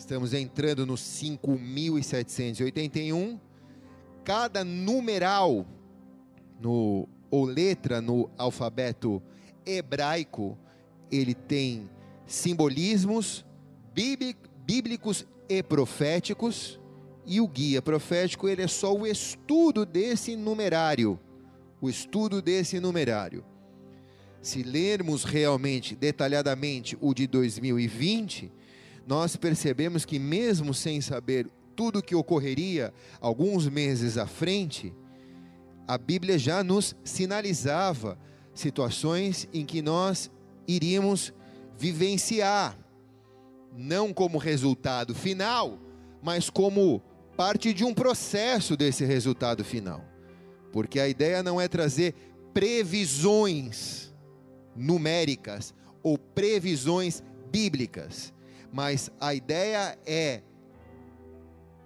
Estamos entrando no 5781. Cada numeral no ou letra no alfabeto hebraico, ele tem simbolismos bíblicos e proféticos, e o guia profético ele é só o estudo desse numerário, o estudo desse numerário. Se lermos realmente detalhadamente o de 2020, nós percebemos que mesmo sem saber tudo o que ocorreria alguns meses à frente, a Bíblia já nos sinalizava situações em que nós iríamos vivenciar, não como resultado final, mas como parte de um processo desse resultado final. Porque a ideia não é trazer previsões numéricas ou previsões bíblicas, mas a ideia é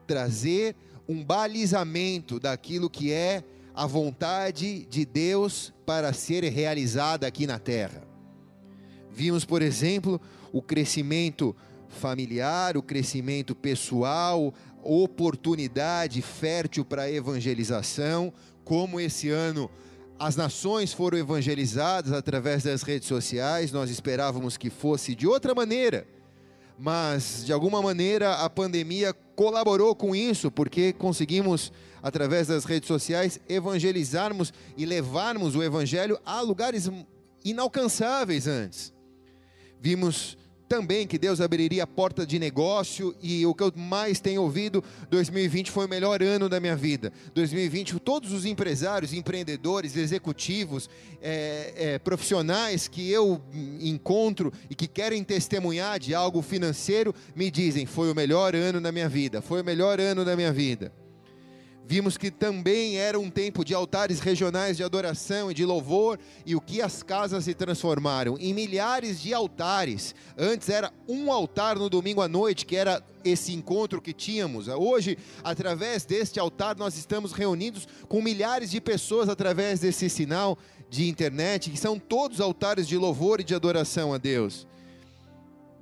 trazer um balizamento daquilo que é a vontade de Deus para ser realizada aqui na terra. Vimos, por exemplo, o crescimento familiar, o crescimento pessoal, oportunidade fértil para a evangelização, como esse ano as nações foram evangelizadas através das redes sociais, nós esperávamos que fosse de outra maneira, mas de alguma maneira a pandemia colaborou com isso, porque conseguimos, através das redes sociais, evangelizarmos e levarmos o evangelho a lugares inalcançáveis antes. Vimos também que Deus abriria a porta de negócio e o que eu mais tenho ouvido, 2020 foi o melhor ano da minha vida. 2020, todos os empresários, empreendedores, executivos, é, é, profissionais que eu encontro e que querem testemunhar de algo financeiro, me dizem, foi o melhor ano da minha vida, foi o melhor ano da minha vida. Vimos que também era um tempo de altares regionais de adoração e de louvor, e o que as casas se transformaram em milhares de altares. Antes era um altar no domingo à noite, que era esse encontro que tínhamos. Hoje, através deste altar, nós estamos reunidos com milhares de pessoas através desse sinal de internet, que são todos altares de louvor e de adoração a Deus.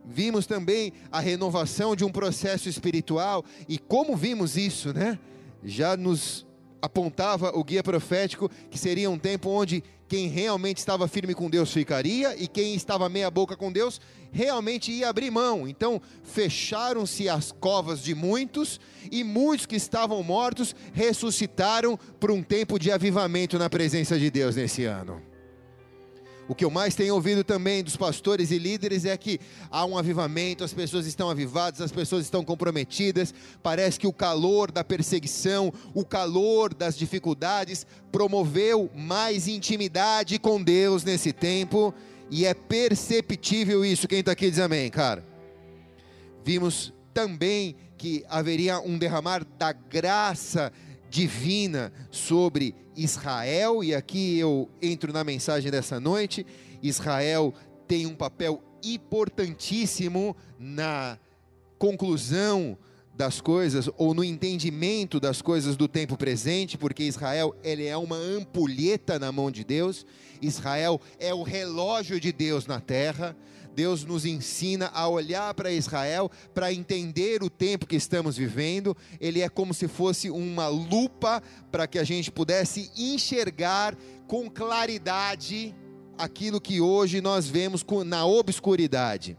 Vimos também a renovação de um processo espiritual, e como vimos isso, né? Já nos apontava o guia profético que seria um tempo onde quem realmente estava firme com Deus ficaria e quem estava meia boca com Deus realmente ia abrir mão. Então, fecharam-se as covas de muitos e muitos que estavam mortos ressuscitaram para um tempo de avivamento na presença de Deus nesse ano. O que eu mais tenho ouvido também dos pastores e líderes é que há um avivamento, as pessoas estão avivadas, as pessoas estão comprometidas. Parece que o calor da perseguição, o calor das dificuldades, promoveu mais intimidade com Deus nesse tempo, e é perceptível isso. Quem está aqui diz amém, cara. Vimos também que haveria um derramar da graça divina sobre Israel, e aqui eu entro na mensagem dessa noite. Israel tem um papel importantíssimo na conclusão das coisas ou no entendimento das coisas do tempo presente, porque Israel ele é uma ampulheta na mão de Deus. Israel é o relógio de Deus na terra. Deus nos ensina a olhar para Israel para entender o tempo que estamos vivendo. Ele é como se fosse uma lupa para que a gente pudesse enxergar com claridade aquilo que hoje nós vemos na obscuridade.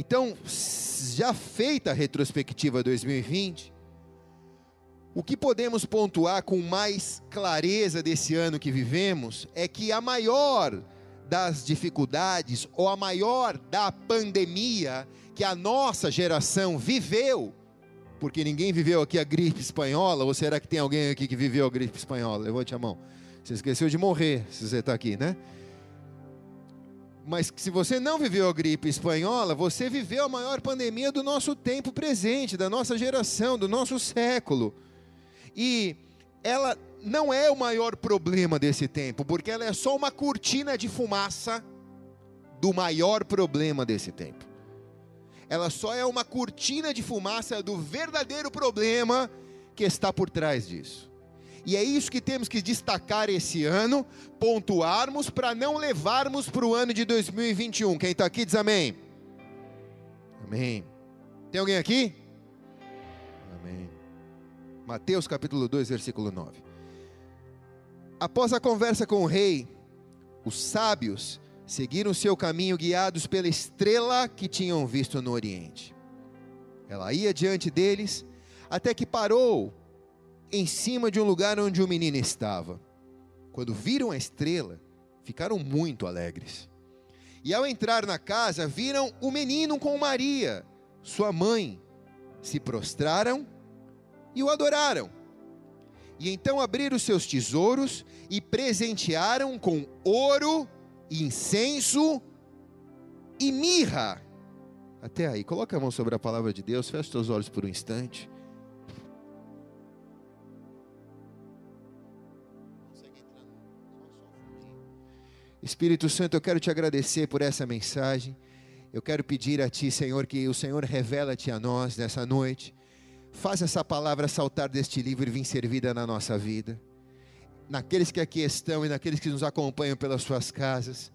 Então, já feita a retrospectiva 2020, o que podemos pontuar com mais clareza desse ano que vivemos é que a maior das dificuldades ou a maior da pandemia que a nossa geração viveu, porque ninguém viveu aqui a gripe espanhola, ou será que tem alguém aqui que viveu a gripe espanhola? Levante a mão. Você esqueceu de morrer se você está aqui, né? Mas se você não viveu a gripe espanhola, você viveu a maior pandemia do nosso tempo presente, da nossa geração, do nosso século. E ela não é o maior problema desse tempo, porque ela é só uma cortina de fumaça do maior problema desse tempo. Ela só é uma cortina de fumaça do verdadeiro problema que está por trás disso. E é isso que temos que destacar esse ano, pontuarmos para não levarmos para o ano de 2021. Quem está aqui diz amém. Amém. Tem alguém aqui? Amém. Mateus capítulo 2, versículo 9. Após a conversa com o rei, os sábios seguiram seu caminho guiados pela estrela que tinham visto no oriente. Ela ia diante deles até que parou em cima de um lugar onde o menino estava. Quando viram a estrela, ficaram muito alegres. E ao entrar na casa, viram o menino com Maria, sua mãe. Se prostraram e o adoraram. E então abriram seus tesouros e presentearam com ouro, incenso e mirra. Até aí, coloca a mão sobre a palavra de Deus, fecha os olhos por um instante. Espírito Santo, eu quero te agradecer por essa mensagem. Eu quero pedir a Ti, Senhor, que o Senhor revela-te a nós nessa noite. Faz essa palavra saltar deste livro e vir servida na nossa vida. Naqueles que aqui estão e naqueles que nos acompanham pelas suas casas.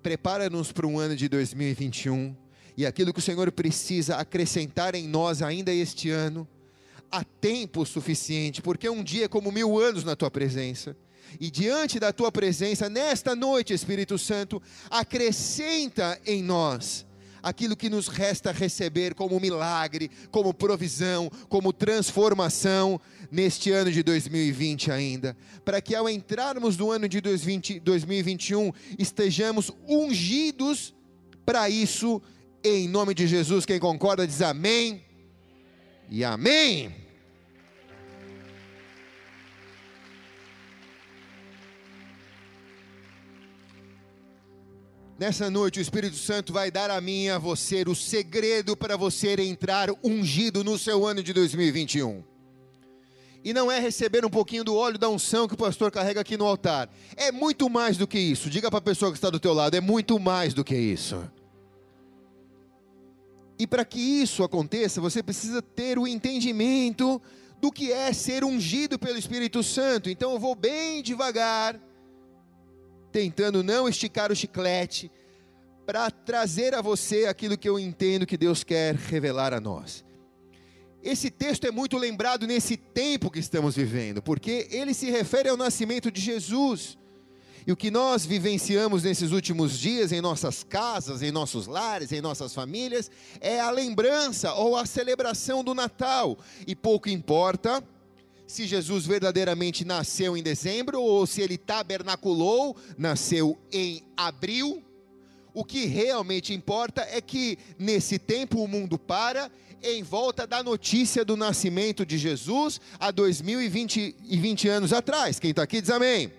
Prepara-nos para um ano de 2021 e aquilo que o Senhor precisa acrescentar em nós ainda este ano. Há tempo suficiente, porque um dia é como mil anos na tua presença e diante da tua presença, nesta noite, Espírito Santo, acrescenta em nós aquilo que nos resta receber como milagre, como provisão, como transformação neste ano de 2020 ainda, para que ao entrarmos no ano de 2021 estejamos ungidos para isso, em nome de Jesus. Quem concorda diz amém e amém. Nessa noite, o Espírito Santo vai dar a mim e a você o segredo para você entrar ungido no seu ano de 2021. E não é receber um pouquinho do óleo da unção que o pastor carrega aqui no altar. É muito mais do que isso. Diga para a pessoa que está do teu lado, é muito mais do que isso. E para que isso aconteça, você precisa ter o entendimento do que é ser ungido pelo Espírito Santo. Então eu vou bem devagar tentando não esticar o chiclete, para trazer a você aquilo que eu entendo que Deus quer revelar a nós. Esse texto é muito lembrado nesse tempo que estamos vivendo, porque ele se refere ao nascimento de Jesus. E o que nós vivenciamos nesses últimos dias em nossas casas, em nossos lares, em nossas famílias, é a lembrança ou a celebração do Natal. E pouco importa se Jesus verdadeiramente nasceu em dezembro ou se ele tabernaculou, nasceu em abril. O que realmente importa é que nesse tempo o mundo para em volta da notícia do nascimento de Jesus há 2020 e 20 anos atrás. Quem está aqui diz amém.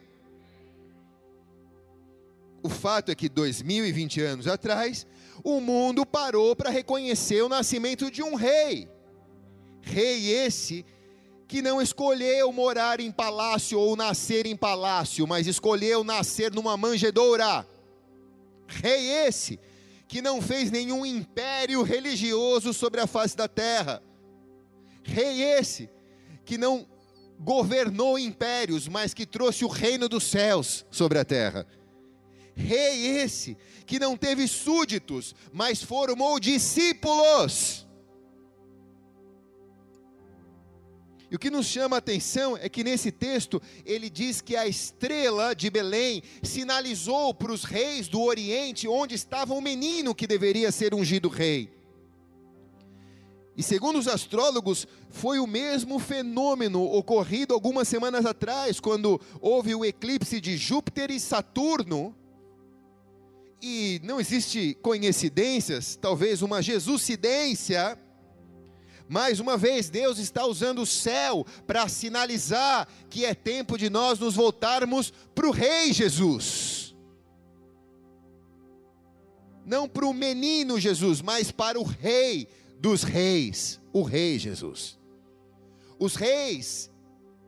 O fato é que 2020 anos atrás, o mundo parou para reconhecer o nascimento de um rei. Rei esse que não escolheu morar em palácio ou nascer em palácio, mas escolheu nascer numa manjedoura. Rei esse que não fez nenhum império religioso sobre a face da terra. Rei esse que não governou impérios, mas que trouxe o reino dos céus sobre a terra. Rei esse que não teve súditos, mas formou discípulos. E o que nos chama a atenção é que nesse texto ele diz que a estrela de Belém sinalizou para os reis do Oriente onde estava o menino que deveria ser ungido rei. E segundo os astrólogos, foi o mesmo fenômeno ocorrido algumas semanas atrás, quando houve o eclipse de Júpiter e Saturno. E não existe coincidências, talvez uma Jesuscidência mais uma vez, Deus está usando o céu para sinalizar que é tempo de nós nos voltarmos para o Rei Jesus. Não para o menino Jesus, mas para o Rei dos Reis, o Rei Jesus. Os reis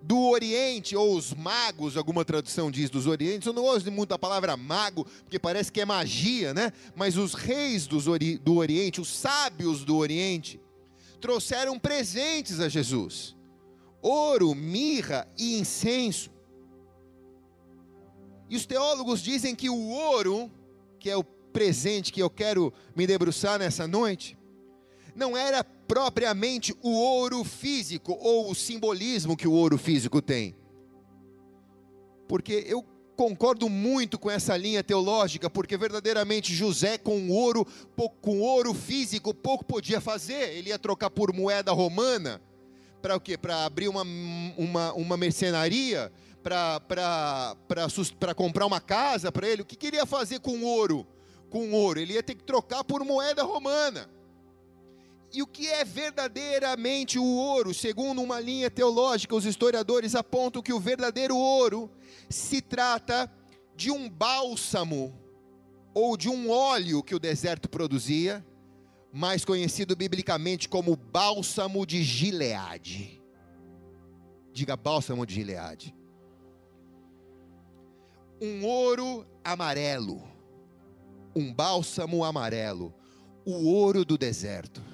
do Oriente, ou os magos, alguma tradução diz dos Orientes, eu não gosto muito a palavra mago, porque parece que é magia, né? Mas os reis ori do Oriente, os sábios do Oriente, trouxeram presentes a Jesus: ouro, mirra e incenso. E os teólogos dizem que o ouro, que é o presente que eu quero me debruçar nessa noite, não era propriamente o ouro físico ou o simbolismo que o ouro físico tem. Porque eu concordo muito com essa linha teológica, porque verdadeiramente José com ouro, com ouro físico pouco podia fazer. Ele ia trocar por moeda romana para o quê? Para abrir uma, uma, uma mercenaria, para comprar uma casa para ele. O que queria fazer com ouro? Com ouro, ele ia ter que trocar por moeda romana. E o que é verdadeiramente o ouro? Segundo uma linha teológica, os historiadores apontam que o verdadeiro ouro se trata de um bálsamo ou de um óleo que o deserto produzia, mais conhecido biblicamente como bálsamo de Gileade. Diga bálsamo de Gileade. Um ouro amarelo, um bálsamo amarelo, o ouro do deserto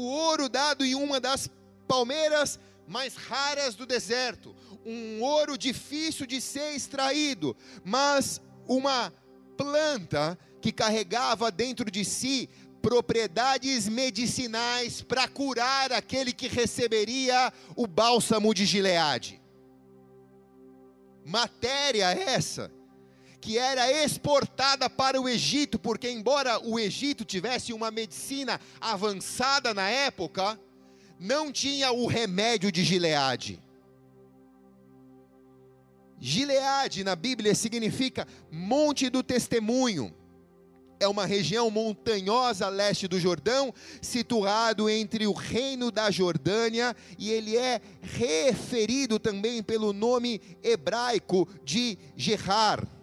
o ouro dado em uma das palmeiras mais raras do deserto, um ouro difícil de ser extraído, mas uma planta que carregava dentro de si propriedades medicinais para curar aquele que receberia o bálsamo de Gileade. Matéria essa que era exportada para o Egito, porque, embora o Egito tivesse uma medicina avançada na época, não tinha o remédio de Gileade. Gileade na Bíblia significa Monte do Testemunho. É uma região montanhosa a leste do Jordão, situado entre o reino da Jordânia, e ele é referido também pelo nome hebraico de Gerar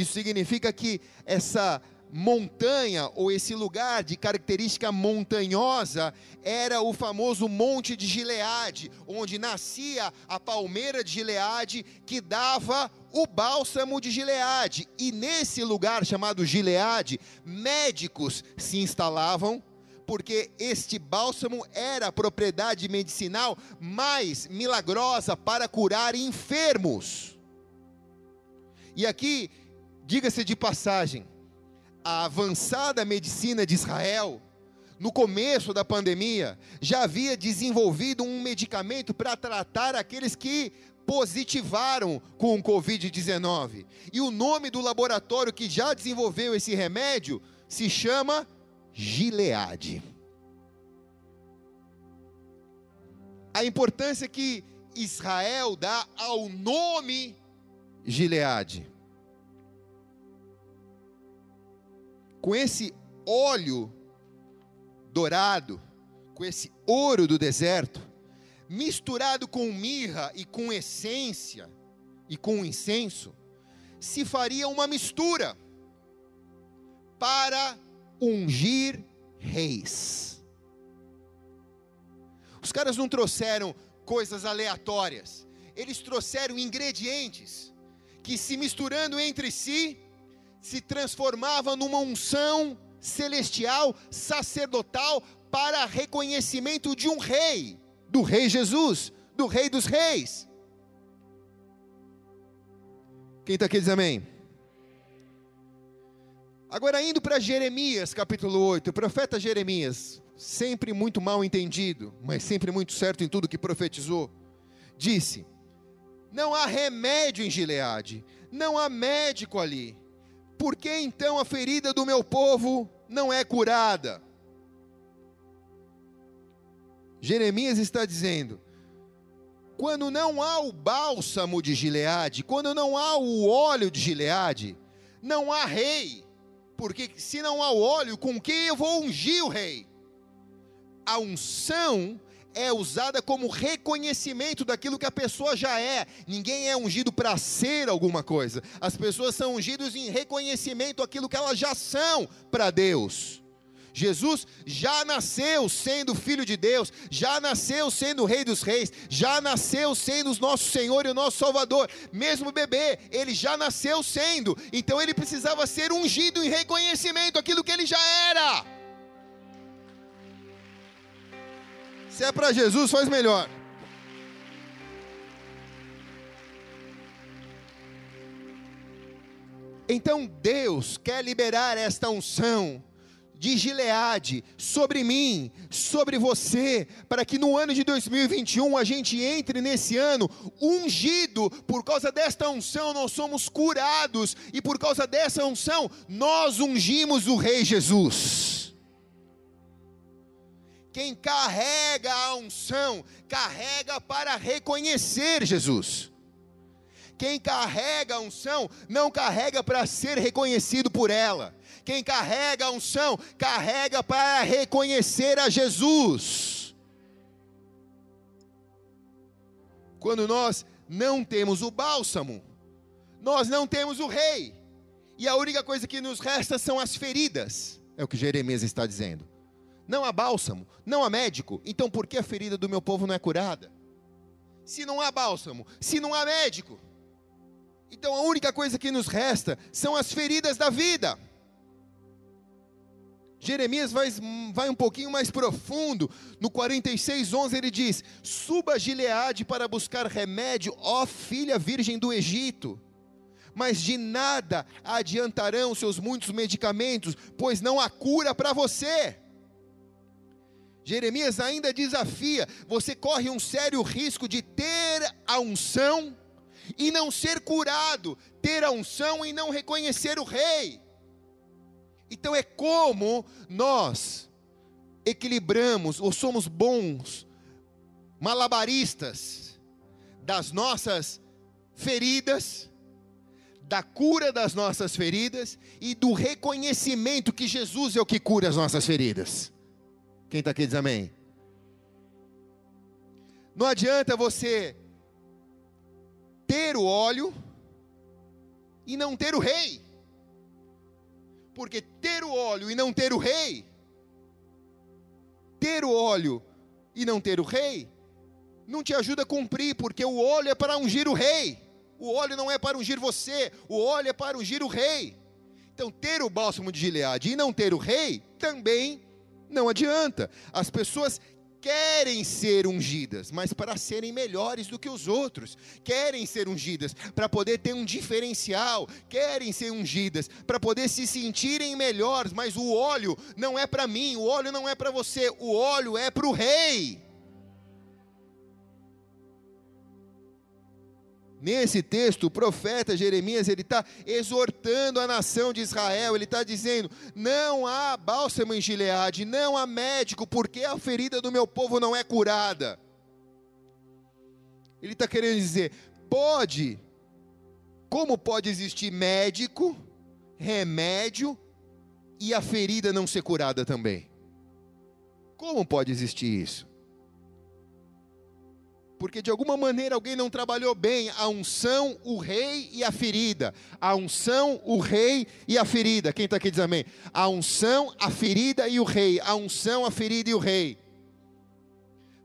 isso significa que essa montanha ou esse lugar de característica montanhosa era o famoso Monte de Gileade, onde nascia a palmeira de Gileade que dava o bálsamo de Gileade. E nesse lugar chamado Gileade, médicos se instalavam porque este bálsamo era a propriedade medicinal mais milagrosa para curar enfermos. E aqui Diga-se de passagem, a avançada medicina de Israel, no começo da pandemia, já havia desenvolvido um medicamento para tratar aqueles que positivaram com o Covid-19. E o nome do laboratório que já desenvolveu esse remédio se chama Gileade. A importância que Israel dá ao nome Gileade. Com esse óleo dourado, com esse ouro do deserto, misturado com mirra e com essência e com incenso, se faria uma mistura para ungir reis. Os caras não trouxeram coisas aleatórias, eles trouxeram ingredientes que se misturando entre si se transformava numa unção celestial, sacerdotal, para reconhecimento de um rei, do rei Jesus, do rei dos reis. Quem está aqui diz amém? Agora indo para Jeremias, capítulo 8, o profeta Jeremias, sempre muito mal entendido, mas sempre muito certo em tudo que profetizou, disse: Não há remédio em Gileade, não há médico ali, por que então a ferida do meu povo não é curada? Jeremias está dizendo: quando não há o bálsamo de Gileade, quando não há o óleo de Gileade, não há rei, porque se não há o óleo, com que eu vou ungir o rei? A unção é usada como reconhecimento daquilo que a pessoa já é. Ninguém é ungido para ser alguma coisa. As pessoas são ungidas em reconhecimento daquilo que elas já são para Deus. Jesus já nasceu sendo filho de Deus, já nasceu sendo rei dos reis, já nasceu sendo o nosso Senhor e o nosso Salvador. Mesmo bebê, ele já nasceu sendo. Então ele precisava ser ungido em reconhecimento aquilo que ele já era. Se é para Jesus, faz melhor. Então Deus quer liberar esta unção de Gileade sobre mim, sobre você, para que no ano de 2021 a gente entre nesse ano ungido, por causa desta unção nós somos curados, e por causa dessa unção nós ungimos o Rei Jesus. Quem carrega a unção, carrega para reconhecer Jesus. Quem carrega a unção, não carrega para ser reconhecido por ela quem carrega a unção, carrega para reconhecer a Jesus. Quando nós não temos o bálsamo, nós não temos o rei, e a única coisa que nos resta são as feridas, é o que Jeremias está dizendo. Não há bálsamo, não há médico, então por que a ferida do meu povo não é curada? Se não há bálsamo, se não há médico, então a única coisa que nos resta são as feridas da vida. Jeremias vai, vai um pouquinho mais profundo. No 46, 11 ele diz: Suba Gileade para buscar remédio, ó filha virgem do Egito. Mas de nada adiantarão seus muitos medicamentos, pois não há cura para você. Jeremias ainda desafia: você corre um sério risco de ter a unção e não ser curado, ter a unção e não reconhecer o rei. Então é como nós equilibramos ou somos bons malabaristas das nossas feridas, da cura das nossas feridas e do reconhecimento que Jesus é o que cura as nossas feridas. Quem está aqui diz amém. Não adianta você ter o óleo e não ter o rei porque ter o óleo e não ter o rei, ter o óleo e não ter o rei, não te ajuda a cumprir, porque o óleo é para ungir o rei, o óleo não é para ungir você, o óleo é para ungir o rei. Então, ter o bálsamo de Gileade e não ter o rei também não adianta. As pessoas querem ser ungidas, mas para serem melhores do que os outros, querem ser ungidas para poder ter um diferencial, querem ser ungidas para poder se sentirem melhores, mas o óleo não é para mim, o óleo não é para você, o óleo é para o rei. Nesse texto, o profeta Jeremias ele está exortando a nação de Israel. Ele está dizendo: não há bálsamo em Gileade, não há médico, porque a ferida do meu povo não é curada. Ele está querendo dizer: pode, como pode existir médico, remédio e a ferida não ser curada também? Como pode existir isso? Porque de alguma maneira alguém não trabalhou bem a unção, o rei e a ferida. A unção, o rei e a ferida. Quem está aqui diz amém. A unção, a ferida e o rei. A unção, a ferida e o rei.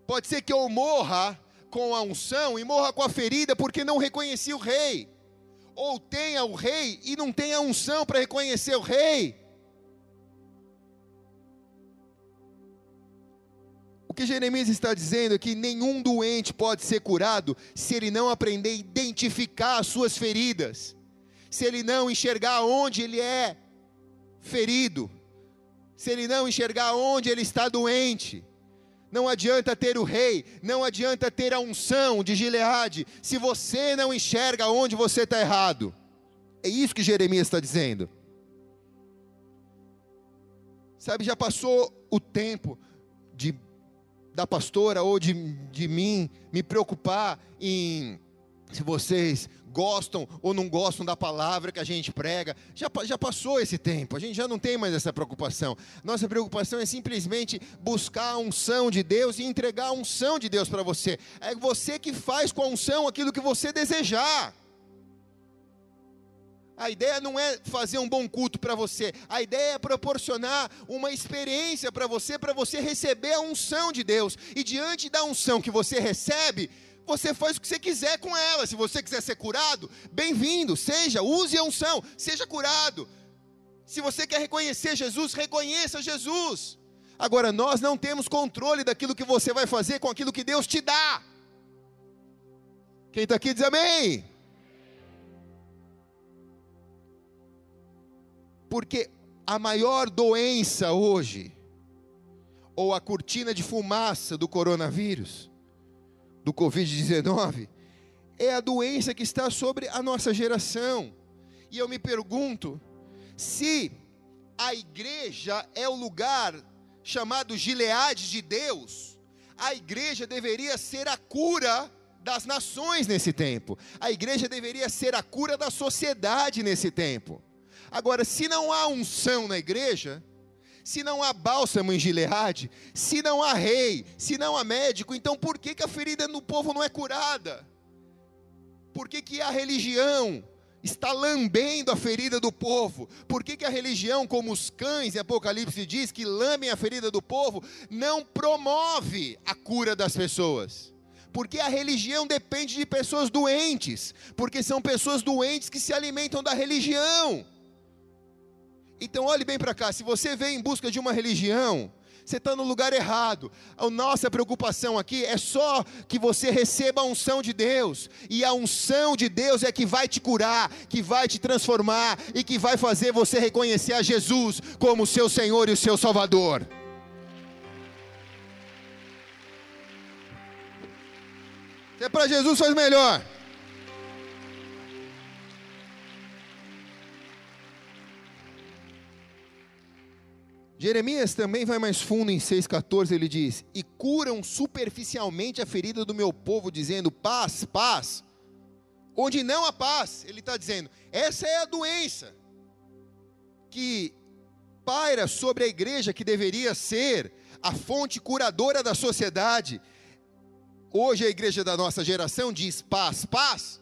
Pode ser que eu morra com a unção e morra com a ferida porque não reconheci o rei. Ou tenha o rei e não tenha a unção para reconhecer o rei. Que Jeremias está dizendo é que nenhum doente pode ser curado se ele não aprender a identificar as suas feridas, se ele não enxergar onde ele é ferido, se ele não enxergar onde ele está doente. Não adianta ter o rei, não adianta ter a unção de Gileade, se você não enxerga onde você está errado. É isso que Jeremias está dizendo. Sabe, já passou o tempo de da pastora ou de, de mim me preocupar em se vocês gostam ou não gostam da palavra que a gente prega. Já, já passou esse tempo, a gente já não tem mais essa preocupação. Nossa preocupação é simplesmente buscar a unção de Deus e entregar a unção de Deus para você. É você que faz com a unção aquilo que você desejar. A ideia não é fazer um bom culto para você, a ideia é proporcionar uma experiência para você, para você receber a unção de Deus. E diante da unção que você recebe, você faz o que você quiser com ela. Se você quiser ser curado, bem-vindo, seja, use a unção, seja curado. Se você quer reconhecer Jesus, reconheça Jesus. Agora, nós não temos controle daquilo que você vai fazer com aquilo que Deus te dá. Quem está aqui diz amém. Porque a maior doença hoje, ou a cortina de fumaça do coronavírus, do Covid-19, é a doença que está sobre a nossa geração. E eu me pergunto se a igreja é o lugar chamado Gileade de Deus, a igreja deveria ser a cura das nações nesse tempo, a igreja deveria ser a cura da sociedade nesse tempo. Agora, se não há unção na igreja, se não há bálsamo em Gileade, se não há rei, se não há médico, então por que, que a ferida no povo não é curada? Por que, que a religião está lambendo a ferida do povo? Por que, que a religião, como os cães em Apocalipse diz, que lambem a ferida do povo, não promove a cura das pessoas? Porque a religião depende de pessoas doentes, porque são pessoas doentes que se alimentam da religião. Então olhe bem para cá, se você vem em busca de uma religião, você está no lugar errado. A nossa preocupação aqui é só que você receba a unção de Deus, e a unção de Deus é que vai te curar, que vai te transformar e que vai fazer você reconhecer a Jesus como seu Senhor e o seu Salvador. Se é para Jesus, faz melhor. Jeremias também vai mais fundo em 6,14, ele diz: E curam superficialmente a ferida do meu povo, dizendo paz, paz, onde não há paz. Ele está dizendo: essa é a doença que paira sobre a igreja, que deveria ser a fonte curadora da sociedade. Hoje a igreja da nossa geração diz paz, paz,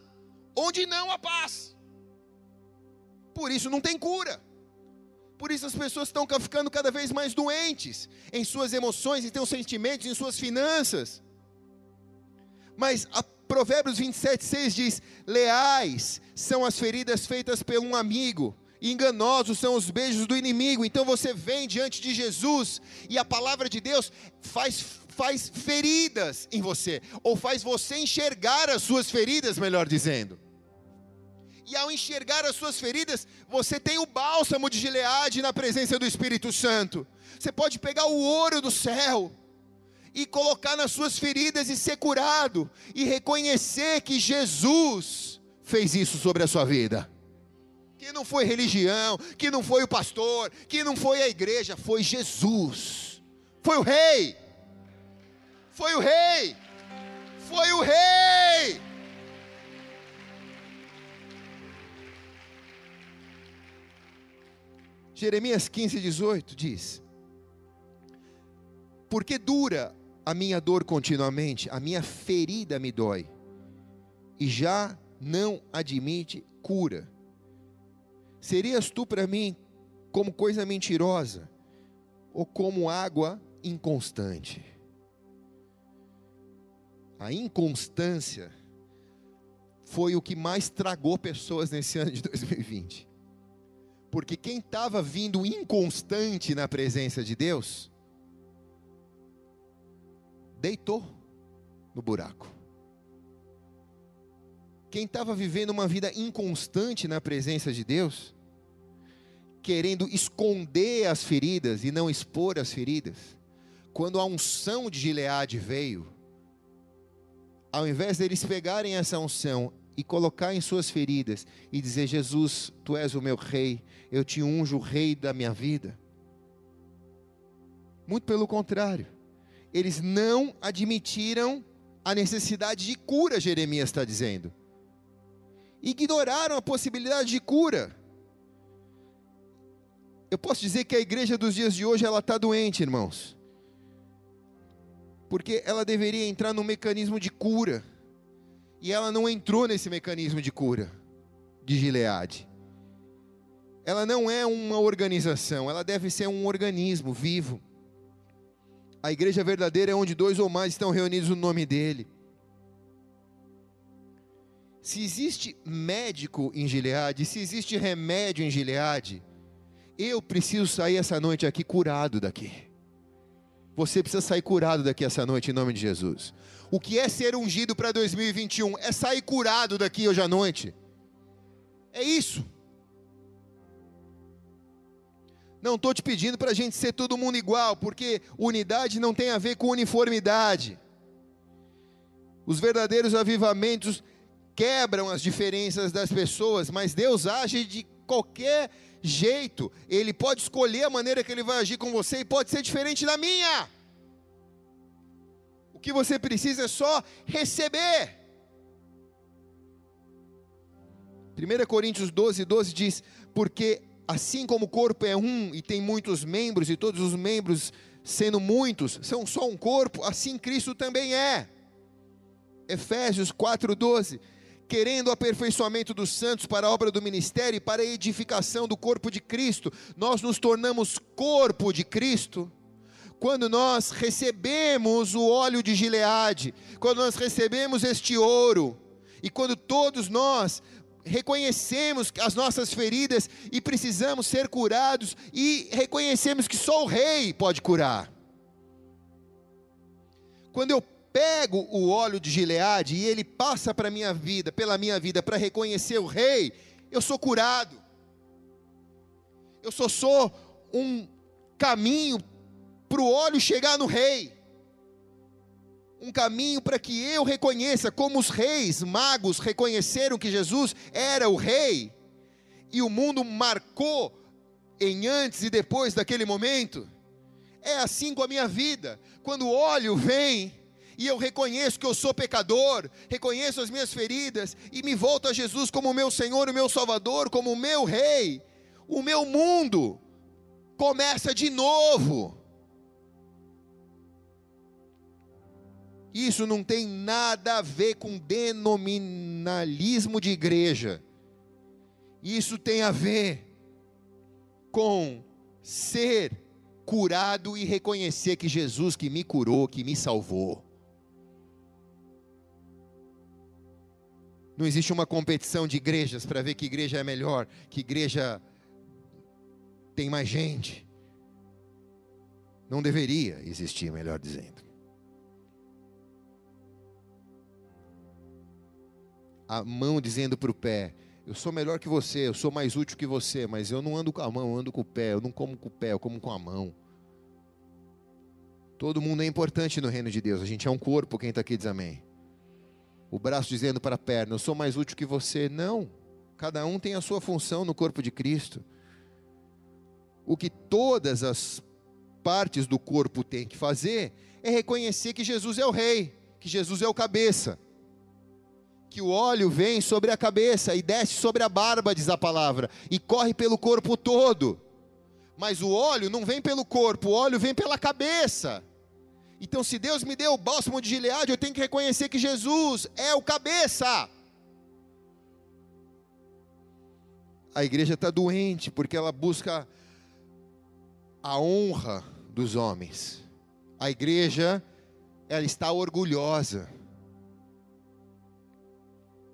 onde não há paz. Por isso não tem cura. Por isso as pessoas estão ficando cada vez mais doentes em suas emoções, em seus sentimentos, em suas finanças. Mas a Provérbios 27, 6 diz: Leais são as feridas feitas por um amigo, enganosos são os beijos do inimigo. Então você vem diante de Jesus e a palavra de Deus faz, faz feridas em você, ou faz você enxergar as suas feridas, melhor dizendo e ao enxergar as suas feridas, você tem o bálsamo de Gileade na presença do Espírito Santo. Você pode pegar o ouro do céu e colocar nas suas feridas e ser curado e reconhecer que Jesus fez isso sobre a sua vida. Que não foi religião, que não foi o pastor, que não foi a igreja, foi Jesus. Foi o rei. Foi o rei. Foi o rei. Jeremias 15, 18 diz: Porque dura a minha dor continuamente, a minha ferida me dói, e já não admite cura. Serias tu para mim como coisa mentirosa, ou como água inconstante? A inconstância foi o que mais tragou pessoas nesse ano de 2020. Porque quem estava vindo inconstante na presença de Deus, deitou no buraco. Quem estava vivendo uma vida inconstante na presença de Deus, querendo esconder as feridas e não expor as feridas, quando a unção de Gileade veio, ao invés deles pegarem essa unção e colocar em suas feridas e dizer: Jesus, tu és o meu rei, eu te unjo o rei da minha vida. Muito pelo contrário, eles não admitiram a necessidade de cura, Jeremias está dizendo. Ignoraram a possibilidade de cura. Eu posso dizer que a igreja dos dias de hoje ela está doente, irmãos, porque ela deveria entrar no mecanismo de cura e ela não entrou nesse mecanismo de cura de Gileade. Ela não é uma organização, ela deve ser um organismo vivo. A igreja verdadeira é onde dois ou mais estão reunidos no nome dele. Se existe médico em Gileade, se existe remédio em Gileade, eu preciso sair essa noite aqui curado daqui. Você precisa sair curado daqui essa noite em nome de Jesus. O que é ser ungido para 2021? É sair curado daqui hoje à noite. É isso. Não estou te pedindo para a gente ser todo mundo igual, porque unidade não tem a ver com uniformidade. Os verdadeiros avivamentos quebram as diferenças das pessoas, mas Deus age de qualquer jeito. Ele pode escolher a maneira que ele vai agir com você e pode ser diferente da minha. O que você precisa é só receber. 1 Coríntios 12, 12 diz: Porque assim como o corpo é um e tem muitos membros, e todos os membros, sendo muitos, são só um corpo, assim Cristo também é. Efésios 4, 12 querendo o aperfeiçoamento dos santos para a obra do ministério e para a edificação do corpo de Cristo, nós nos tornamos corpo de Cristo. Quando nós recebemos o óleo de Gileade, quando nós recebemos este ouro, e quando todos nós reconhecemos as nossas feridas e precisamos ser curados, e reconhecemos que só o Rei pode curar. Quando eu pego o óleo de Gileade e ele passa para minha vida, pela minha vida, para reconhecer o rei, eu sou curado. Eu só sou um caminho para o óleo chegar no rei. Um caminho para que eu reconheça como os reis magos reconheceram que Jesus era o rei. E o mundo marcou em antes e depois daquele momento. É assim com a minha vida. Quando o óleo vem, e eu reconheço que eu sou pecador, reconheço as minhas feridas e me volto a Jesus como o meu Senhor, o meu Salvador, como o meu Rei, o meu mundo começa de novo. Isso não tem nada a ver com denominalismo de igreja. Isso tem a ver com ser curado e reconhecer que Jesus que me curou, que me salvou. Não existe uma competição de igrejas para ver que igreja é melhor, que igreja tem mais gente. Não deveria existir, melhor dizendo. A mão dizendo para o pé: Eu sou melhor que você, eu sou mais útil que você, mas eu não ando com a mão, eu ando com o pé, eu não como com o pé, eu como com a mão. Todo mundo é importante no reino de Deus, a gente é um corpo, quem está aqui diz amém o braço dizendo para a perna: Eu sou mais útil que você. Não. Cada um tem a sua função no corpo de Cristo. O que todas as partes do corpo têm que fazer é reconhecer que Jesus é o Rei, que Jesus é o cabeça. Que o óleo vem sobre a cabeça e desce sobre a barba, diz a palavra, e corre pelo corpo todo. Mas o óleo não vem pelo corpo, o óleo vem pela cabeça. Então, se Deus me deu o bálsamo de Gileade, eu tenho que reconhecer que Jesus é o cabeça. A igreja está doente porque ela busca a honra dos homens. A igreja, ela está orgulhosa.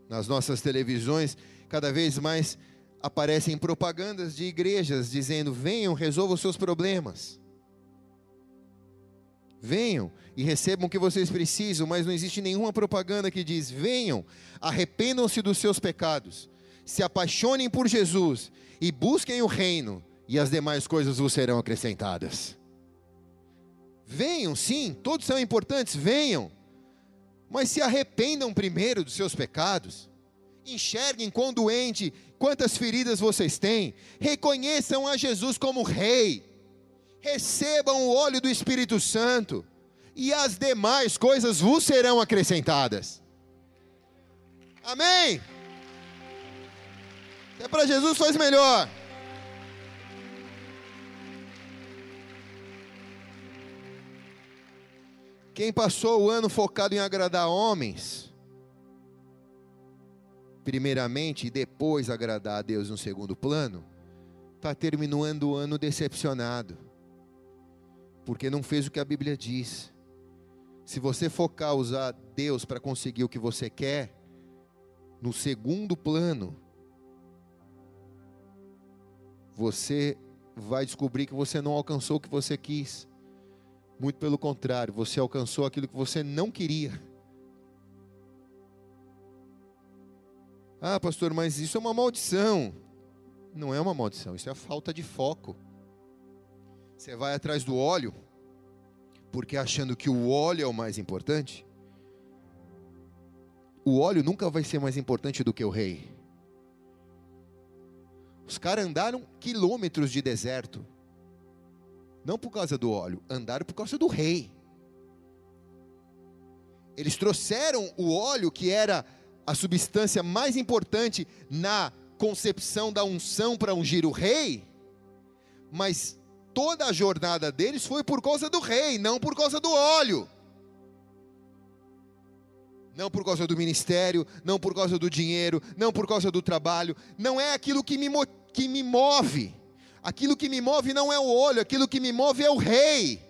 Nas nossas televisões, cada vez mais aparecem propagandas de igrejas dizendo: venham, resolvam os seus problemas. Venham e recebam o que vocês precisam, mas não existe nenhuma propaganda que diz: venham, arrependam-se dos seus pecados, se apaixonem por Jesus e busquem o reino, e as demais coisas vos serão acrescentadas. Venham, sim, todos são importantes, venham, mas se arrependam primeiro dos seus pecados, enxerguem quão doente, quantas feridas vocês têm, reconheçam a Jesus como Rei recebam o óleo do Espírito Santo, e as demais coisas vos serão acrescentadas. Amém? É para Jesus faz melhor. Quem passou o ano focado em agradar homens, primeiramente, e depois agradar a Deus no segundo plano, está terminando o ano decepcionado porque não fez o que a Bíblia diz. Se você focar usar Deus para conseguir o que você quer, no segundo plano, você vai descobrir que você não alcançou o que você quis. Muito pelo contrário, você alcançou aquilo que você não queria. Ah, pastor, mas isso é uma maldição. Não é uma maldição, isso é a falta de foco. Você vai atrás do óleo, porque achando que o óleo é o mais importante. O óleo nunca vai ser mais importante do que o rei. Os caras andaram quilômetros de deserto. Não por causa do óleo, andaram por causa do rei. Eles trouxeram o óleo, que era a substância mais importante na concepção da unção para ungir o rei, mas toda a jornada deles foi por causa do rei, não por causa do óleo. Não por causa do ministério, não por causa do dinheiro, não por causa do trabalho, não é aquilo que me, que me move. Aquilo que me move não é o olho, aquilo que me move é o rei.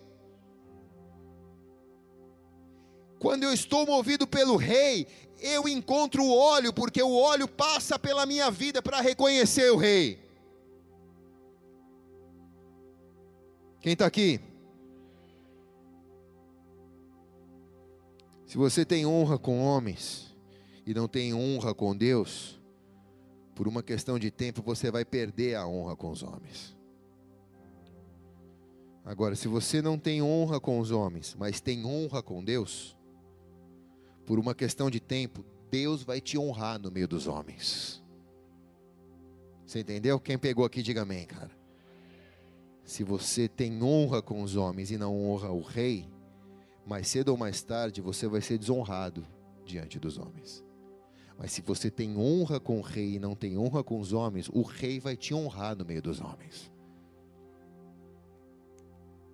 Quando eu estou movido pelo rei, eu encontro o óleo, porque o óleo passa pela minha vida para reconhecer o rei. Quem está aqui? Se você tem honra com homens e não tem honra com Deus, por uma questão de tempo você vai perder a honra com os homens. Agora, se você não tem honra com os homens, mas tem honra com Deus, por uma questão de tempo, Deus vai te honrar no meio dos homens. Você entendeu? Quem pegou aqui, diga amém, cara. Se você tem honra com os homens e não honra o rei, mais cedo ou mais tarde você vai ser desonrado diante dos homens. Mas se você tem honra com o rei e não tem honra com os homens, o rei vai te honrar no meio dos homens.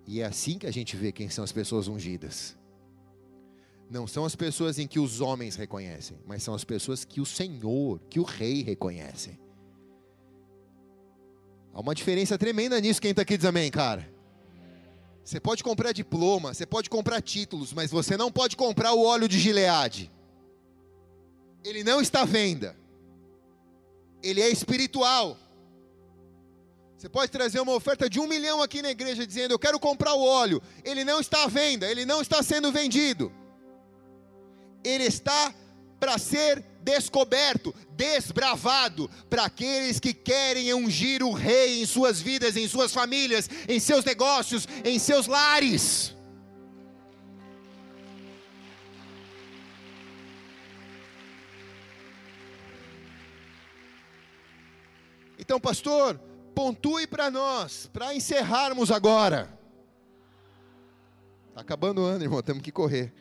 E é assim que a gente vê quem são as pessoas ungidas. Não são as pessoas em que os homens reconhecem, mas são as pessoas que o Senhor, que o Rei reconhece. Há uma diferença tremenda nisso. Quem está aqui diz amém, cara. Você pode comprar diploma, você pode comprar títulos, mas você não pode comprar o óleo de Gileade. Ele não está à venda. Ele é espiritual. Você pode trazer uma oferta de um milhão aqui na igreja dizendo: Eu quero comprar o óleo. Ele não está à venda, ele não está sendo vendido ele está para ser descoberto, desbravado, para aqueles que querem ungir o rei em suas vidas, em suas famílias, em seus negócios, em seus lares. Então, pastor, pontue para nós, para encerrarmos agora. Está acabando o ano, irmão, temos que correr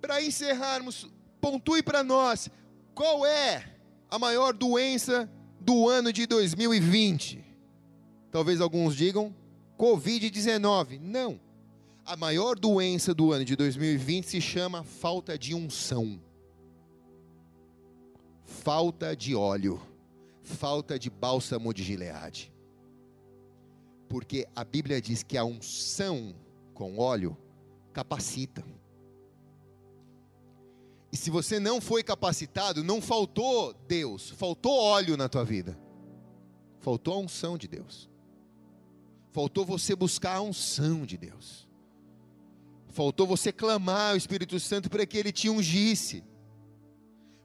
para encerrarmos, pontue para nós qual é a maior doença do ano de 2020. Talvez alguns digam Covid-19. Não. A maior doença do ano de 2020 se chama falta de unção. Falta de óleo. Falta de bálsamo de Gileade. Porque a Bíblia diz que a unção com óleo capacita. E se você não foi capacitado, não faltou Deus, faltou óleo na tua vida. Faltou a unção de Deus. Faltou você buscar a unção de Deus. Faltou você clamar ao Espírito Santo para que ele te ungisse.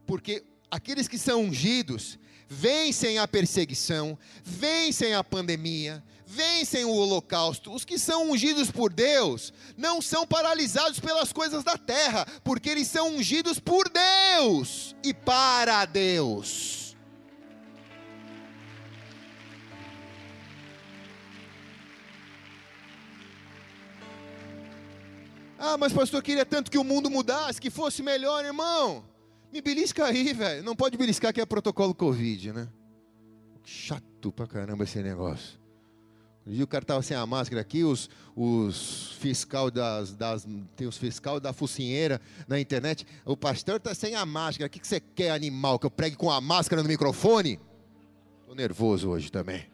Porque aqueles que são ungidos vencem a perseguição, vencem a pandemia, vencem o holocausto. Os que são ungidos por Deus não são paralisados pelas coisas da terra, porque eles são ungidos por Deus e para Deus. Ah, mas pastor, queria tanto que o mundo mudasse, que fosse melhor, irmão. Me belisca aí, velho. Não pode beliscar que é protocolo Covid, né? Chato pra caramba esse negócio. E o cara estava sem a máscara aqui, os, os fiscal das, das. Tem os fiscal da focinheira na internet. O pastor está sem a máscara. O que, que você quer, animal? Que eu pregue com a máscara no microfone? Estou nervoso hoje também.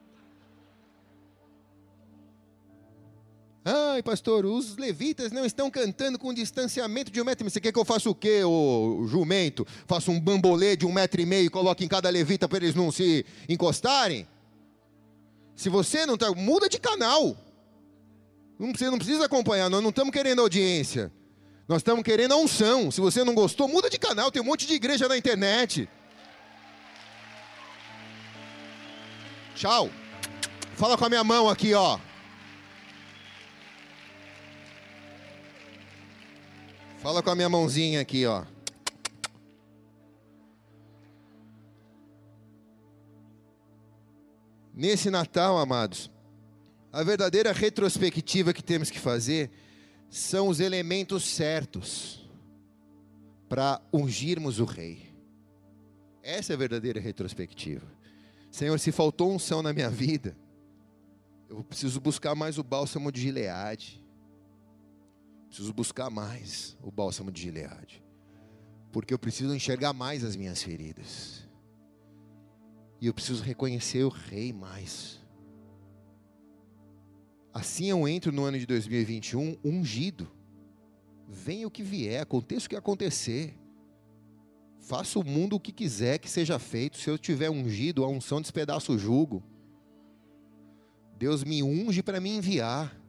Ai, pastor, os levitas não estão cantando com distanciamento de um metro e meio. Você quer que eu faça o quê, o jumento? Faça um bambolê de um metro e meio e coloque em cada levita para eles não se encostarem? Se você não está, muda de canal. Você não precisa acompanhar, nós não estamos querendo audiência. Nós estamos querendo a unção. Se você não gostou, muda de canal. Tem um monte de igreja na internet. Tchau. Fala com a minha mão aqui, ó. Fala com a minha mãozinha aqui, ó. Nesse Natal, amados, a verdadeira retrospectiva que temos que fazer são os elementos certos para ungirmos o Rei. Essa é a verdadeira retrospectiva. Senhor, se faltou unção na minha vida, eu preciso buscar mais o bálsamo de Gileade. Preciso buscar mais o bálsamo de Gileade. Porque eu preciso enxergar mais as minhas feridas. E eu preciso reconhecer o rei mais. Assim eu entro no ano de 2021 ungido. Venha o que vier, aconteça o que acontecer. Faça o mundo o que quiser que seja feito. Se eu tiver ungido, a unção despedaça o jugo. Deus me unge para me enviar.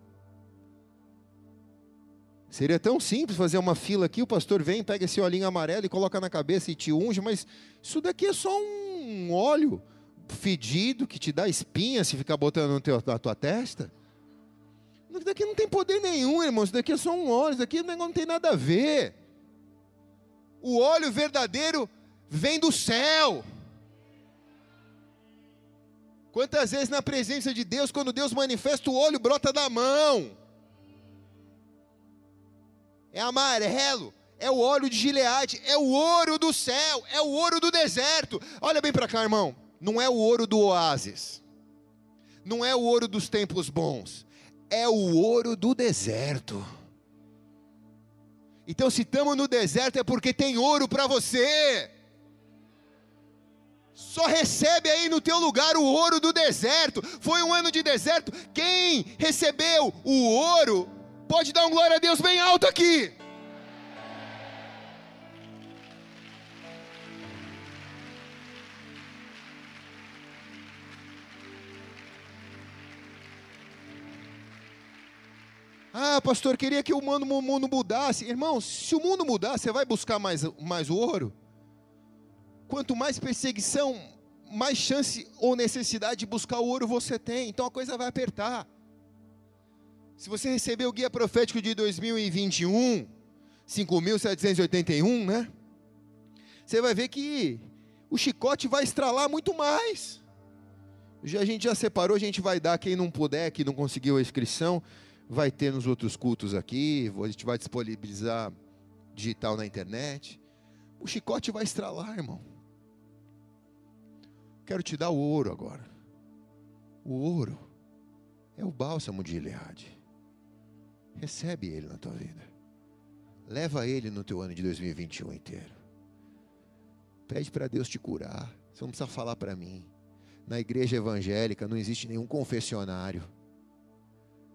Seria tão simples fazer uma fila aqui, o pastor vem, pega esse olhinho amarelo e coloca na cabeça e te unge, mas isso daqui é só um óleo fedido que te dá espinha se ficar botando teu, na tua testa. Isso daqui não tem poder nenhum, irmão. Isso daqui é só um óleo, isso daqui não tem nada a ver. O óleo verdadeiro vem do céu. Quantas vezes na presença de Deus, quando Deus manifesta o óleo, brota da mão é amarelo, é o óleo de Gileade, é o ouro do céu, é o ouro do deserto. Olha bem para cá, irmão. Não é o ouro do oásis, não é o ouro dos templos bons, é o ouro do deserto. Então, se estamos no deserto, é porque tem ouro para você. Só recebe aí no teu lugar o ouro do deserto. Foi um ano de deserto. Quem recebeu o ouro Pode dar um glória a Deus bem alto aqui. Ah, pastor, queria que o mundo, mudasse. Irmão, se o mundo mudar, você vai buscar mais, mais ouro? Quanto mais perseguição, mais chance ou necessidade de buscar o ouro você tem. Então a coisa vai apertar. Se você recebeu o guia profético de 2021, 5.781, né? Você vai ver que o chicote vai estralar muito mais. Já, a gente já separou, a gente vai dar. Quem não puder, que não conseguiu a inscrição, vai ter nos outros cultos aqui. A gente vai disponibilizar digital na internet. O chicote vai estralar, irmão. Quero te dar o ouro agora. O ouro é o bálsamo de Gileade. Recebe Ele na tua vida. Leva Ele no teu ano de 2021 inteiro. Pede para Deus te curar. Você não precisa falar para mim. Na igreja evangélica não existe nenhum confessionário.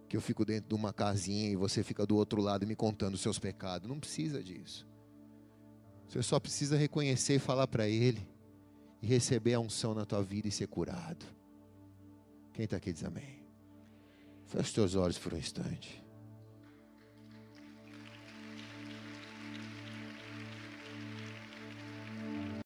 Que eu fico dentro de uma casinha e você fica do outro lado me contando os seus pecados. Não precisa disso. Você só precisa reconhecer e falar para Ele. E receber a unção na tua vida e ser curado. Quem está aqui diz amém. Feche os teus olhos por um instante.